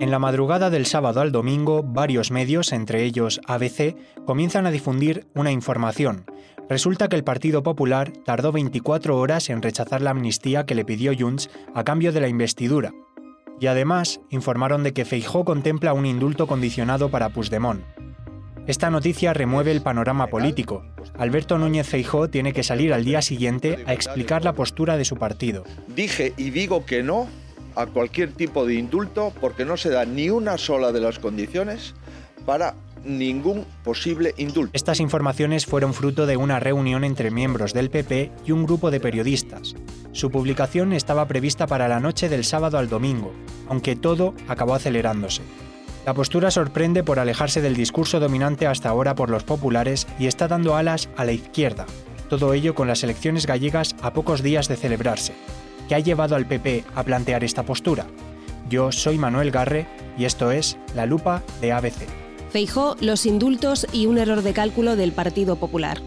En la madrugada del sábado al domingo, varios medios, entre ellos ABC, comienzan a difundir una información. Resulta que el Partido Popular tardó 24 horas en rechazar la amnistía que le pidió Junts a cambio de la investidura. Y además informaron de que Feijó contempla un indulto condicionado para Puigdemont. Esta noticia remueve el panorama político. Alberto Núñez Feijó tiene que salir al día siguiente a explicar la postura de su partido. Dije y digo que no a cualquier tipo de indulto porque no se da ni una sola de las condiciones para ningún posible indulto. Estas informaciones fueron fruto de una reunión entre miembros del PP y un grupo de periodistas. Su publicación estaba prevista para la noche del sábado al domingo, aunque todo acabó acelerándose. La postura sorprende por alejarse del discurso dominante hasta ahora por los populares y está dando alas a la izquierda, todo ello con las elecciones gallegas a pocos días de celebrarse. ¿Qué ha llevado al PP a plantear esta postura? Yo soy Manuel Garre y esto es La Lupa de ABC. Feijó, los indultos y un error de cálculo del Partido Popular.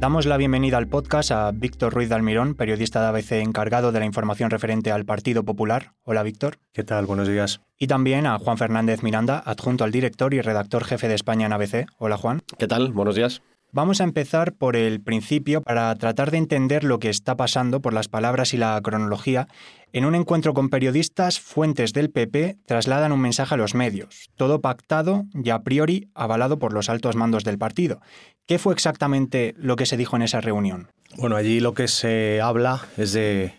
Damos la bienvenida al podcast a Víctor Ruiz de Almirón, periodista de ABC encargado de la información referente al Partido Popular. Hola, Víctor. ¿Qué tal? Buenos días. Y también a Juan Fernández Miranda, adjunto al director y redactor jefe de España en ABC. Hola, Juan. ¿Qué tal? Buenos días. Vamos a empezar por el principio para tratar de entender lo que está pasando por las palabras y la cronología. En un encuentro con periodistas, fuentes del PP trasladan un mensaje a los medios, todo pactado y a priori avalado por los altos mandos del partido. ¿Qué fue exactamente lo que se dijo en esa reunión? Bueno, allí lo que se habla es de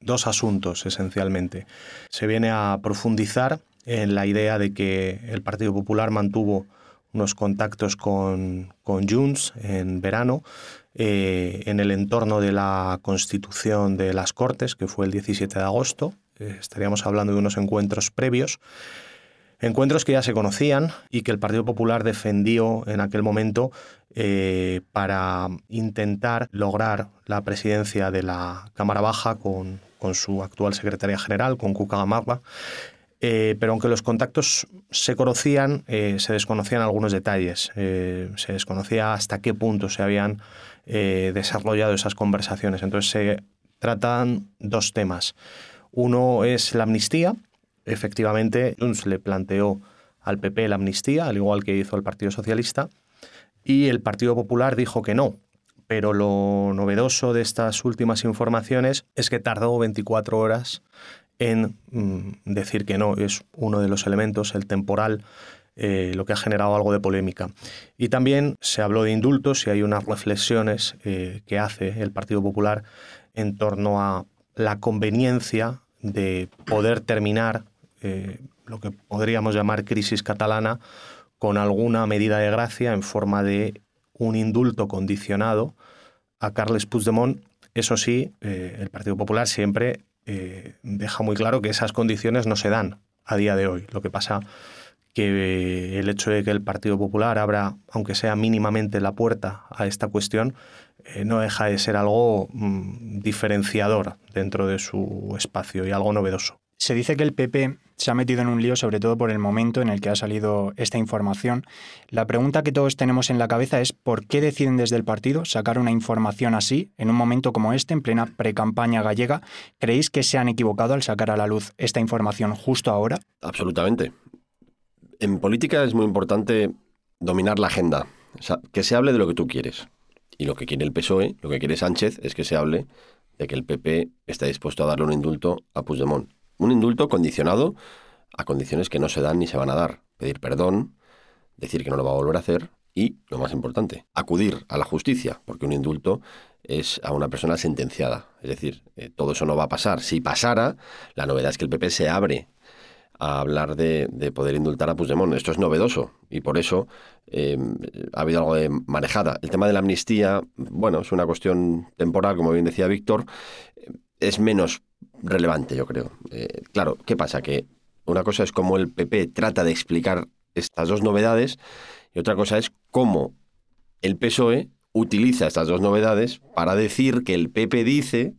dos asuntos esencialmente. Se viene a profundizar en la idea de que el Partido Popular mantuvo unos contactos con, con Junts en verano, eh, en el entorno de la constitución de las Cortes, que fue el 17 de agosto. Eh, estaríamos hablando de unos encuentros previos. Encuentros que ya se conocían y que el Partido Popular defendió en aquel momento eh, para intentar lograr la presidencia de la Cámara Baja con, con su actual secretaria general, con Cuca eh, pero aunque los contactos se conocían, eh, se desconocían algunos detalles. Eh, se desconocía hasta qué punto se habían desarrollado esas conversaciones. Entonces se tratan dos temas. Uno es la amnistía. Efectivamente, Junts le planteó al PP la amnistía, al igual que hizo el Partido Socialista, y el Partido Popular dijo que no. Pero lo novedoso de estas últimas informaciones es que tardó 24 horas en mm, decir que no, es uno de los elementos, el temporal, eh, lo que ha generado algo de polémica. Y también se habló de indultos y hay unas reflexiones eh, que hace el Partido Popular en torno a la conveniencia de poder terminar eh, lo que podríamos llamar crisis catalana con alguna medida de gracia en forma de un indulto condicionado a Carles Puigdemont. Eso sí, el Partido Popular siempre eh, deja muy claro que esas condiciones no se dan a día de hoy. Lo que pasa que el hecho de que el Partido Popular abra, aunque sea mínimamente, la puerta a esta cuestión, eh, no deja de ser algo mm, diferenciador dentro de su espacio y algo novedoso. Se dice que el PP se ha metido en un lío, sobre todo por el momento en el que ha salido esta información. La pregunta que todos tenemos en la cabeza es ¿por qué deciden desde el partido sacar una información así en un momento como este, en plena precampaña gallega? ¿Creéis que se han equivocado al sacar a la luz esta información justo ahora? Absolutamente. En política es muy importante dominar la agenda, o sea, que se hable de lo que tú quieres. Y lo que quiere el PSOE, lo que quiere Sánchez, es que se hable de que el PP está dispuesto a darle un indulto a Puigdemont un indulto condicionado a condiciones que no se dan ni se van a dar. Pedir perdón, decir que no lo va a volver a hacer y, lo más importante, acudir a la justicia, porque un indulto es a una persona sentenciada. Es decir, eh, todo eso no va a pasar. Si pasara, la novedad es que el PP se abre a hablar de, poder indultar a Puigdemont. Esto es novedoso y por eso eh, ha habido algo de manejada. El tema de la amnistía, bueno, es una cuestión temporal, como bien decía Víctor, es menos relevante, yo creo. Eh, claro, ¿qué pasa? Que una cosa es cómo el PP trata de explicar estas dos novedades y otra cosa es cómo el PSOE utiliza estas dos novedades para decir que el PP dice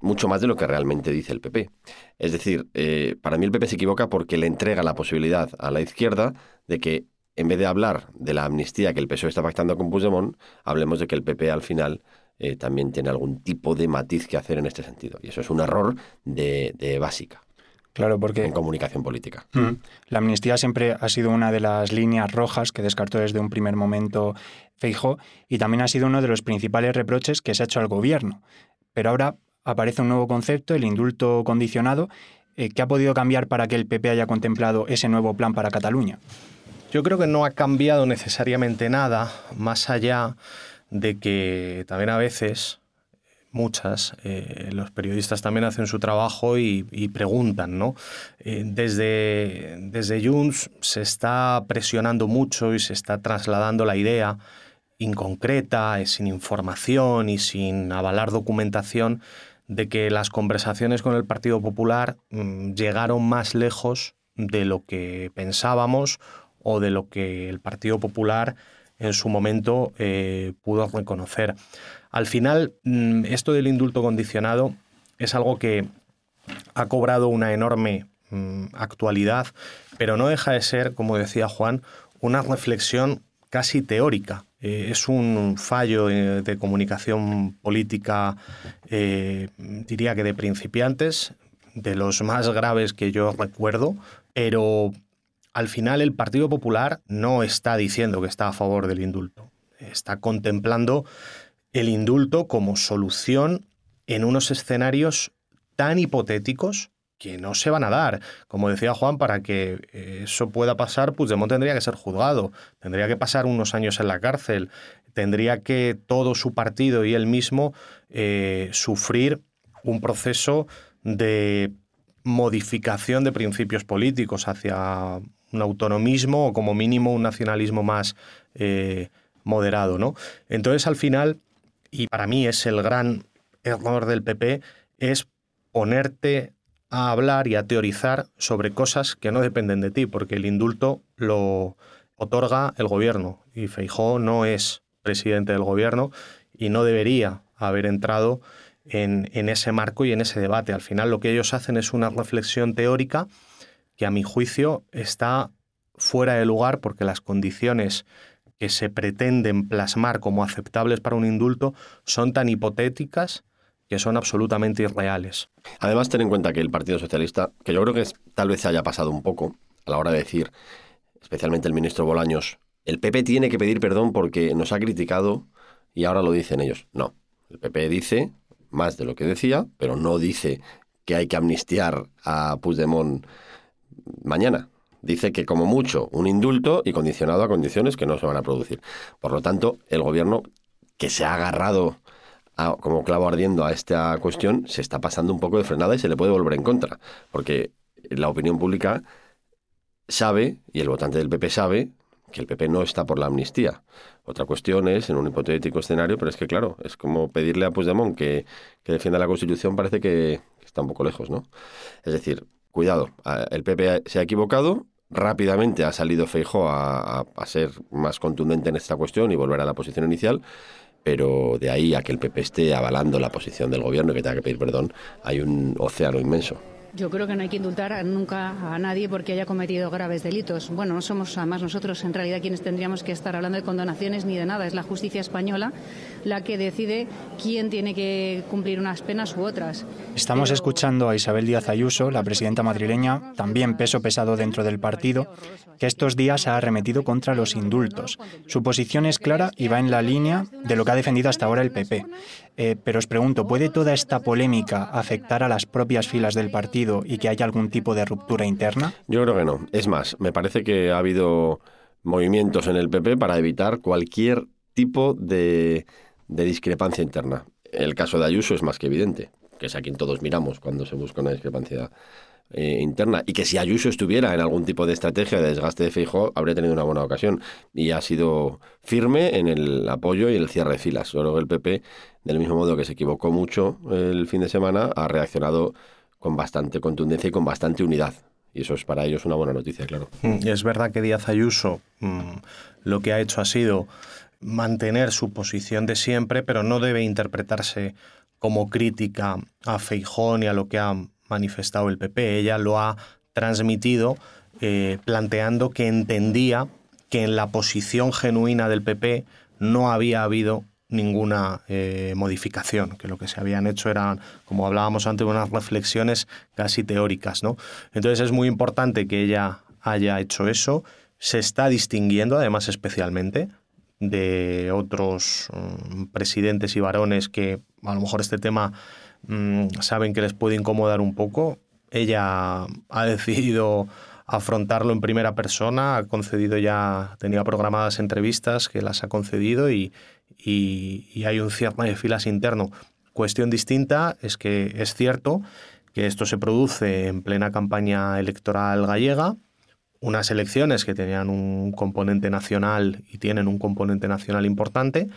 mucho más de lo que realmente dice el PP. Es decir, eh, para mí el PP se equivoca porque le entrega la posibilidad a la izquierda de que en vez de hablar de la amnistía que el PSOE está pactando con Puigdemont, hablemos de que el PP al final eh, también tiene algún tipo de matiz que hacer en este sentido. Y eso es un error de, básica. Claro, porque en comunicación política. Mm. la amnistía siempre ha sido una de las líneas rojas que descartó desde un primer momento Feijó y también ha sido uno de los principales reproches que se ha hecho al gobierno. Pero ahora aparece un nuevo concepto, el indulto condicionado, eh, ¿qué ha podido cambiar para que el PP haya contemplado ese nuevo plan para Cataluña? Yo creo que no ha cambiado necesariamente nada, más allá de que también a veces muchas, eh, los periodistas también hacen su trabajo y, preguntan, ¿no? Eh, desde, desde Junts se está presionando mucho y se está trasladando la idea inconcreta, sin información y sin avalar documentación, de que las conversaciones con el Partido Popular mm, llegaron más lejos de lo que pensábamos o de lo que el Partido Popular en su momento pudo reconocer. Al final, mm, esto del indulto condicionado es algo que ha cobrado una enorme mm, actualidad, pero no deja de ser, como decía Juan, una reflexión casi teórica. Eh, es un fallo eh, de comunicación política, eh, diría que de principiantes, de los más graves que yo recuerdo, pero al final el Partido Popular no está diciendo que está a favor del indulto, está contemplando el indulto como solución en unos escenarios tan hipotéticos que no se van a dar. Como decía Juan, para que eh, eso pueda pasar, Puigdemont tendría que ser juzgado, tendría que pasar unos años en la cárcel, tendría que todo su partido y él mismo eh, sufrir un proceso de modificación de principios políticos hacia un autonomismo o como mínimo un nacionalismo más eh, moderado. ¿no? Entonces, al final, y para mí es el gran error del PP, es ponerte a hablar y a teorizar sobre cosas que no dependen de ti, porque el indulto lo otorga el gobierno y Feijó no es presidente del gobierno y no debería haber entrado en, en, ese marco y en ese debate. Al final lo que ellos hacen es una reflexión teórica que a mi juicio está fuera de lugar porque las condiciones que se pretenden plasmar como aceptables para un indulto son tan hipotéticas que son absolutamente irreales. Además, ten en cuenta que el Partido Socialista, que yo creo que tal vez se haya pasado un poco a la hora de decir, especialmente el ministro Bolaños, el PP tiene que pedir perdón porque nos ha criticado y ahora lo dicen ellos. No, el PP dice más de lo que decía, pero no dice que hay que amnistiar a Puigdemont mañana dice que como mucho un indulto y condicionado a condiciones que no se van a producir. Por lo tanto, el gobierno que se ha agarrado como clavo ardiendo a esta cuestión se está pasando un poco de frenada y se le puede volver en contra, porque la opinión pública sabe, y el votante del PP sabe, que el PP no está por la amnistía. Otra cuestión es, en un hipotético escenario, pero es que claro, es como pedirle a Puigdemont que, que defienda la Constitución, parece que está un poco lejos, ¿no? Es decir, cuidado, el PP se ha equivocado, Rápidamente ha salido Feijo a, ser más contundente en esta cuestión y volver a la posición inicial, pero de ahí a que el PP esté avalando la posición del gobierno y que tenga que pedir perdón, hay un océano inmenso. Yo creo que no hay que indultar nunca a nadie porque haya cometido graves delitos. Bueno, no somos además nosotros en realidad quienes tendríamos que estar hablando de condonaciones ni de nada. Es la justicia española la que decide quién tiene que cumplir unas penas u otras. Estamos escuchando a Isabel Díaz Ayuso, la presidenta madrileña, también peso pesado dentro del partido, que estos días ha arremetido contra los indultos. Su posición es clara y va en la línea de lo que ha defendido hasta ahora el PP. Eh, pero os pregunto, ¿puede toda esta polémica afectar a las propias filas del partido y que haya algún tipo de ruptura interna? Yo creo que no. Es más, me parece que ha habido movimientos en el PP para evitar cualquier tipo de, de discrepancia interna. El caso de Ayuso es más que evidente, que es a quien todos miramos cuando se busca una discrepancia eh, interna y que si Ayuso estuviera en algún tipo de estrategia de desgaste de Feijóo habría tenido una buena ocasión y ha sido firme en el apoyo y el cierre de filas. Solo el PP, del mismo modo que se equivocó mucho el fin de semana, ha reaccionado con bastante contundencia y con bastante unidad. Y eso es para ellos una buena noticia, claro. Mm, y es verdad que Díaz Ayuso mm, lo que ha hecho ha sido mantener su posición de siempre, pero no debe interpretarse como crítica a Feijón y a lo que ha manifestado el PP. Ella lo ha transmitido eh, planteando que entendía que en la posición genuina del PP no había habido ninguna eh, modificación, que lo que se habían hecho eran, como hablábamos antes, unas reflexiones casi teóricas. ¿no? Entonces es muy importante que ella haya hecho eso. Se está distinguiendo, además, especialmente de otros mm, presidentes y varones que a lo mejor este tema mm, saben que les puede incomodar un poco. Ella ha decidido afrontarlo en primera persona, ha concedido ya, tenía programadas entrevistas que las ha concedido y, y, hay un cierre de filas interno. Cuestión distinta es que es cierto que esto se produce en plena campaña electoral gallega, unas elecciones que tenían un componente nacional y tienen un componente nacional importante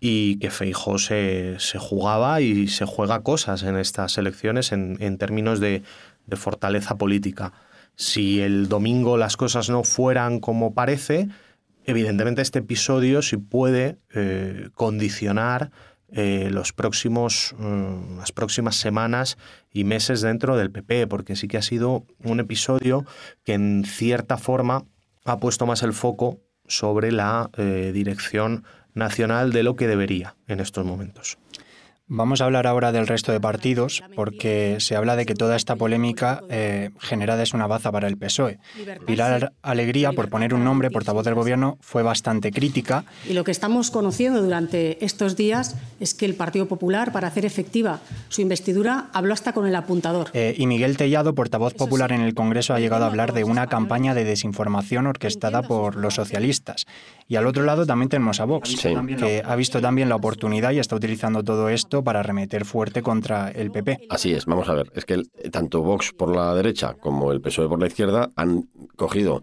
y que Feijó se, se jugaba y se juega cosas en estas elecciones en, en términos de, de fortaleza política. Si el domingo las cosas no fueran como parece, evidentemente este episodio sí puede eh, condicionar eh, los próximos, mm, las próximas semanas y meses dentro del PP, porque sí que ha sido un episodio que en cierta forma ha puesto más el foco sobre la eh, dirección nacional de lo que debería en estos momentos. Vamos a hablar ahora del resto de partidos, porque se habla de que toda esta polémica eh, generada es una baza para el PSOE. Pilar Alegría, por poner un nombre, portavoz del Gobierno, fue bastante crítica. Y lo que estamos conociendo durante estos días es que el Partido Popular, para hacer efectiva su investidura, habló hasta con el apuntador. Eh, y Miguel Tellado, portavoz popular en el Congreso, ha llegado a hablar de una campaña de desinformación orquestada por los socialistas. Y al otro lado también tenemos a Vox, que ha visto también la oportunidad y está utilizando todo esto para remeter fuerte contra el PP. Así es, vamos a ver, es que tanto Vox por la derecha como el PSOE por la izquierda han cogido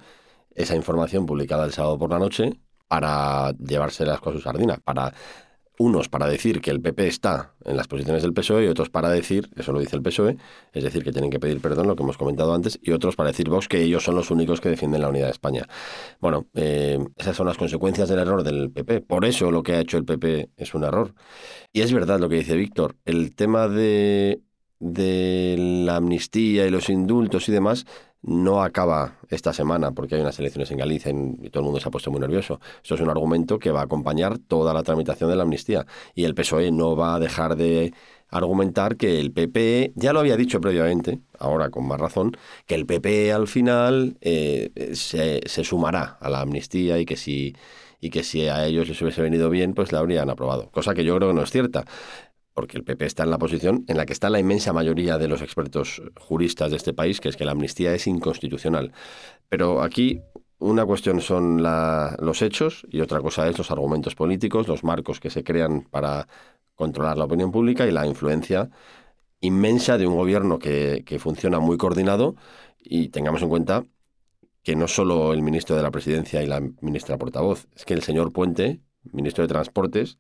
esa información publicada el sábado por la noche para llevárselas con su sardina, para unos para decir que el PP está en las posiciones del PSOE y otros para decir, eso lo dice el PSOE, es decir, que tienen que pedir perdón, lo que hemos comentado antes, y otros para decir Vox que ellos son los únicos que defienden la unidad de España. Bueno, eh, esas son las consecuencias del error del PP. Por eso lo que ha hecho el PP es un error. Y es verdad lo que dice Víctor, el tema de, de la amnistía y los indultos y demás no acaba esta semana porque hay unas elecciones en Galicia y todo el mundo se ha puesto muy nervioso. Eso es un argumento que va a acompañar toda la tramitación de la amnistía y el PSOE no va a dejar de argumentar que el PP, ya lo había dicho previamente, ahora con más razón, que el PP al final eh, se, se, sumará a la amnistía y que si y que si a ellos les hubiese venido bien, pues la habrían aprobado. Cosa que yo creo que no es cierta porque el PP está en la posición en la que está la inmensa mayoría de los expertos juristas de este país, que es que la amnistía es inconstitucional. Pero aquí una cuestión son los hechos y otra cosa es los argumentos políticos, los marcos que se crean para controlar la opinión pública y la influencia inmensa de un gobierno que, que funciona muy coordinado y tengamos en cuenta que no solo el ministro de la Presidencia y la ministra portavoz, es que el señor Puente, ministro de Transportes,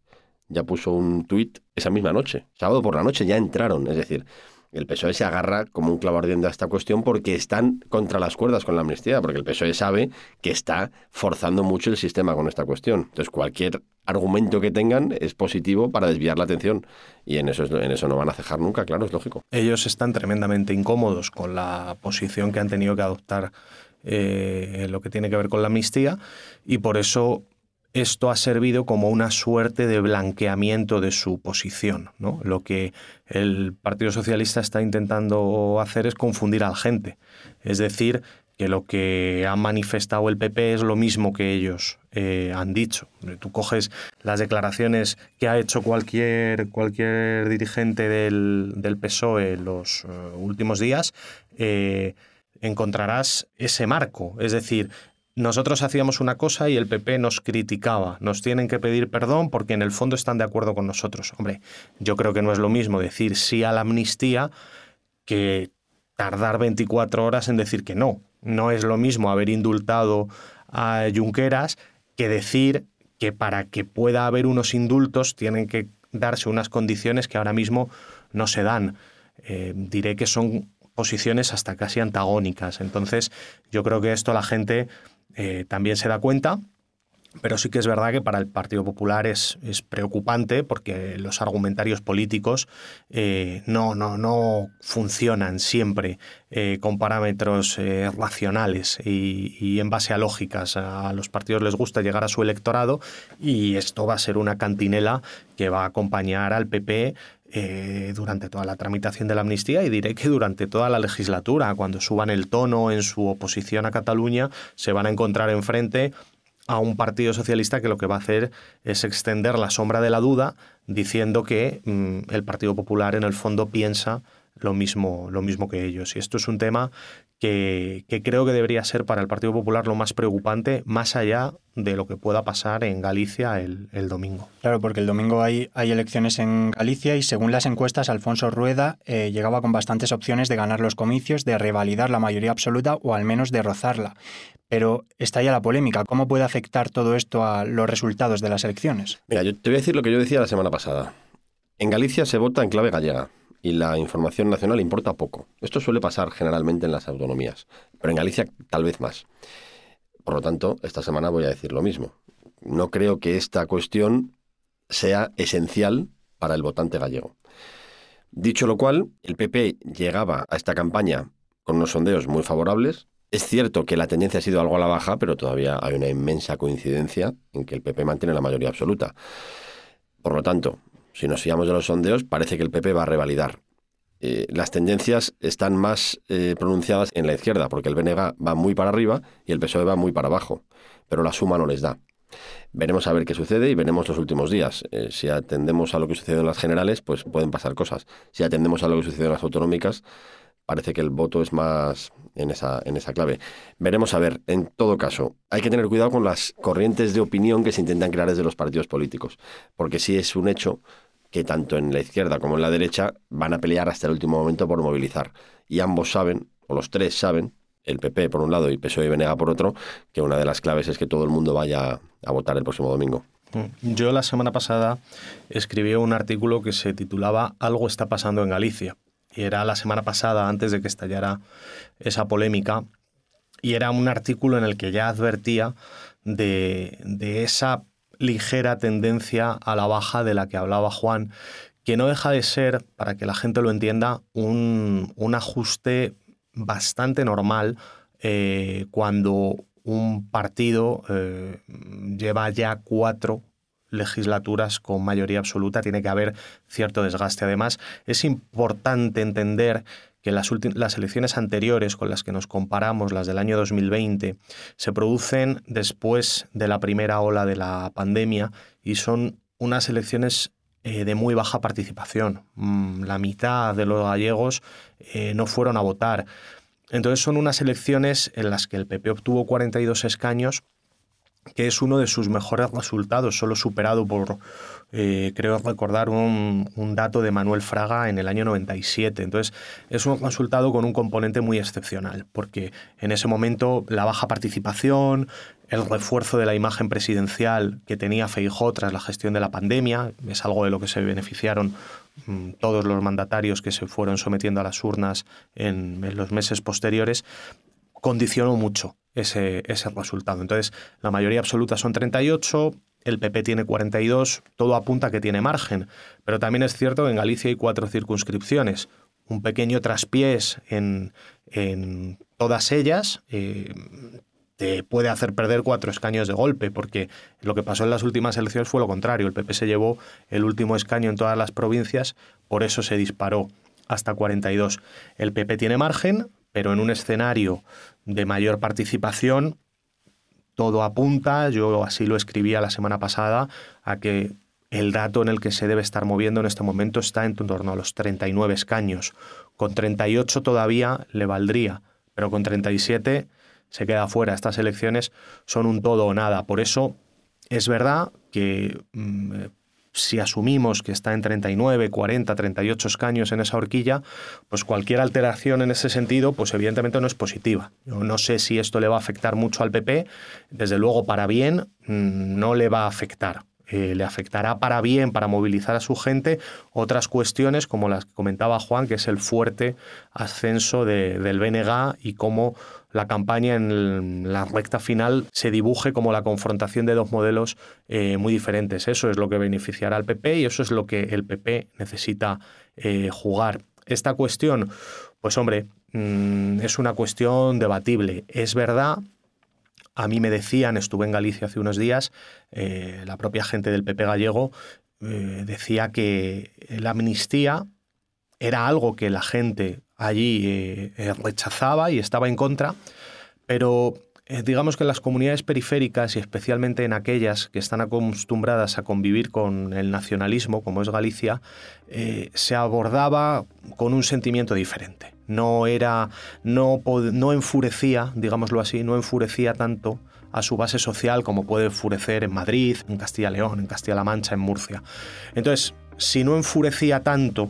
ya puso un tuit esa misma noche. Sábado por la noche ya entraron. Es decir, el PSOE se agarra como un clavo a esta cuestión porque están contra las cuerdas con la amnistía, porque el PSOE sabe que está forzando mucho el sistema con esta cuestión. Entonces, cualquier argumento que tengan es positivo para desviar la atención y en eso, en eso no van a cejar nunca, claro, es lógico. Ellos están tremendamente incómodos con la posición que han tenido que adoptar eh, en lo que tiene que ver con la amnistía y por eso esto ha servido como una suerte de blanqueamiento de su posición. ¿no? Lo que el Partido Socialista está intentando hacer es confundir a la gente. Es decir, que lo que ha manifestado el PP es lo mismo que ellos eh, han dicho. Tú coges las declaraciones que ha hecho cualquier, cualquier dirigente del, del PSOE en los eh, últimos días, eh, encontrarás ese marco. Es decir, nosotros hacíamos una cosa y el PP nos criticaba. Nos tienen que pedir perdón porque en el fondo están de acuerdo con nosotros. Hombre, yo creo que no es lo mismo decir sí a la amnistía que tardar 24 horas en decir que no. No es lo mismo haber indultado a Junqueras que decir que para que pueda haber unos indultos tienen que darse unas condiciones que ahora mismo no se dan. Eh, diré que son posiciones hasta casi antagónicas. Entonces, yo creo que esto la gente eh, también se da cuenta pero sí que es verdad que para el Partido Popular es, es preocupante porque los argumentarios políticos eh, no, no, no funcionan siempre eh, con parámetros racionales y, y, en base a lógicas. A los partidos les gusta llegar a su electorado y esto va a ser una cantinela que va a acompañar al PP durante toda la tramitación de la amnistía y diré que durante toda la legislatura, cuando suban el tono en su oposición a Cataluña, se van a encontrar enfrente a un partido socialista que lo que va a hacer es extender la sombra de la duda diciendo que mm, el Partido Popular en el fondo piensa lo mismo, lo mismo que ellos. Y esto es un tema que, creo que debería ser para el Partido Popular lo más preocupante, más allá de lo que pueda pasar en Galicia el, domingo. Claro, porque el domingo hay, hay, elecciones en Galicia y según las encuestas, Alfonso Rueda eh, llegaba con bastantes opciones de ganar los comicios, de revalidar la mayoría absoluta o al menos de rozarla. Pero está ya la polémica. ¿Cómo puede afectar todo esto a los resultados de las elecciones? Mira, yo te voy a decir lo que yo decía la semana pasada. En Galicia se vota en clave gallega y la información nacional importa poco. Esto suele pasar generalmente en las autonomías, pero en Galicia tal vez más. Por lo tanto, esta semana voy a decir lo mismo. No creo que esta cuestión sea esencial para el votante gallego. Dicho lo cual, el PP llegaba a esta campaña con unos sondeos muy favorables, es cierto que la tendencia ha sido algo a la baja, pero todavía hay una inmensa coincidencia en que el PP mantiene la mayoría absoluta. Por lo tanto, si nos fiamos de los sondeos, parece que el PP va a revalidar. Eh, las tendencias están más eh, pronunciadas en la izquierda, porque el BNG va muy para arriba y el PSOE va muy para abajo, pero la suma no les da. Veremos a ver qué sucede y veremos los últimos días. Eh, si atendemos a lo que sucede en las generales, pues pueden pasar cosas. Si atendemos a lo que sucede en las autonómicas, parece que el voto es más en esa, en esa clave. Veremos a ver, en todo caso, hay que tener cuidado con las corrientes de opinión que se intentan crear desde los partidos políticos, porque sí es un hecho que tanto en la izquierda como en la derecha van a pelear hasta el último momento por movilizar. Y ambos saben, o los tres saben, el PP por un lado y PSOE y Venega por otro, que una de las claves es que todo el mundo vaya a votar el próximo domingo. Yo la semana pasada escribí un artículo que se titulaba Algo está pasando en Galicia y era la semana pasada, antes de que estallara esa polémica, y era un artículo en el que ya advertía de, esa ligera tendencia a la baja de la que hablaba Juan, que no deja de ser, para que la gente lo entienda, un, ajuste bastante normal eh, cuando un partido eh, lleva ya cuatro legislaturas con mayoría absoluta tiene que haber cierto desgaste. Además, es importante entender que las, elecciones anteriores con las que nos comparamos, las del año 2020, se producen después de la primera ola de la pandemia y son unas elecciones eh, de muy baja participación. Mm, la mitad de los gallegos eh, no fueron a votar. Entonces son unas elecciones en las que el PP obtuvo 42 escaños que es uno de sus mejores resultados, solo superado por, eh, creo recordar, un, dato de Manuel Fraga en el año 97. Entonces, es un resultado con un componente muy excepcional, porque en ese momento la baja participación, el refuerzo de la imagen presidencial que tenía Feijó tras la gestión de la pandemia, es algo de lo que se beneficiaron mm, todos los mandatarios que se fueron sometiendo a las urnas en los meses posteriores, condicionó mucho ese, ese resultado. Entonces, la mayoría absoluta son 38, el PP tiene 42, todo apunta que tiene margen. Pero también es cierto que en Galicia hay cuatro circunscripciones. Un pequeño traspiés en, en todas ellas eh, te puede hacer perder cuatro escaños de golpe, porque lo que pasó en las últimas elecciones fue lo contrario. El PP se llevó el último escaño en todas las provincias, por eso se disparó hasta 42. El PP tiene margen, pero en un escenario de mayor participación, todo apunta, yo así lo escribía la semana pasada, a que el dato en el que se debe estar moviendo en este momento está en torno a los 39 escaños. Con 38 todavía le valdría, pero con 37 se queda fuera. Estas elecciones son un todo o nada. Por eso es verdad que mm, si asumimos que está en 39, 40, 38 escaños en esa horquilla, pues cualquier alteración en ese sentido, pues evidentemente no es positiva. Yo no sé si esto le va a afectar mucho al PP, desde luego para bien mm, no le va a afectar. eh, le afectará para bien, para movilizar a su gente, otras cuestiones como las que comentaba Juan, que es el fuerte ascenso del BNG y cómo la campaña en la recta final se dibuje como la confrontación de dos modelos eh, muy diferentes. Eso es lo que beneficiará al PP y eso es lo que el PP necesita eh, jugar. Esta cuestión, pues hombre, mm, es una cuestión debatible. Es verdad a mí me decían, estuve en Galicia hace unos días, eh, la propia gente del PP gallego decía que la amnistía era algo que la gente allí eh, eh, rechazaba y estaba en contra, pero eh, digamos que en las comunidades periféricas y especialmente en aquellas que están acostumbradas a convivir con el nacionalismo, como es Galicia, se abordaba con un sentimiento diferente. No era, no, no enfurecía, digámoslo así, no enfurecía tanto a su base social como puede enfurecer en Madrid, en Castilla León, en Castilla-La Mancha, en Murcia. Entonces, si no enfurecía tanto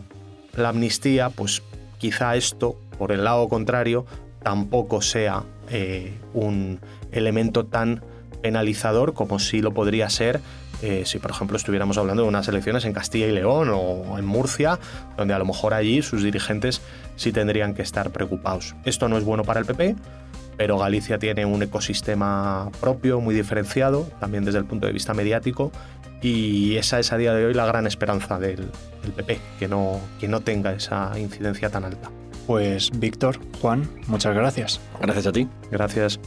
la amnistía, pues quizá esto, por el lado contrario, tampoco sea eh, un elemento tan penalizador como sí lo podría ser eh, si, por ejemplo, estuviéramos hablando de unas elecciones en Castilla y León o en Murcia, donde a lo mejor allí sus dirigentes sí tendrían que estar preocupados. Esto no es bueno para el PP, pero Galicia tiene un ecosistema propio, muy diferenciado, también desde el punto de vista mediático, y esa es a día de hoy la gran esperanza del, PP, que no, que no tenga esa incidencia tan alta. Pues Víctor, Juan, muchas gracias. Gracias a ti. Gracias.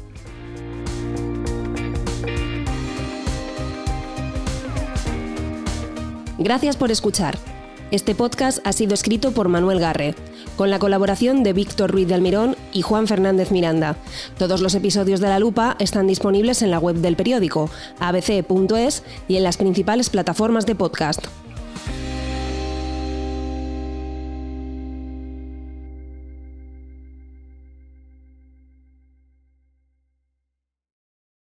Gracias por escuchar. Este podcast ha sido escrito por Manuel Garre, con la colaboración de Víctor Ruiz de Almirón y Juan Fernández Miranda. Todos los episodios de La Lupa están disponibles en la web del periódico, abc.es y en las principales plataformas de podcast.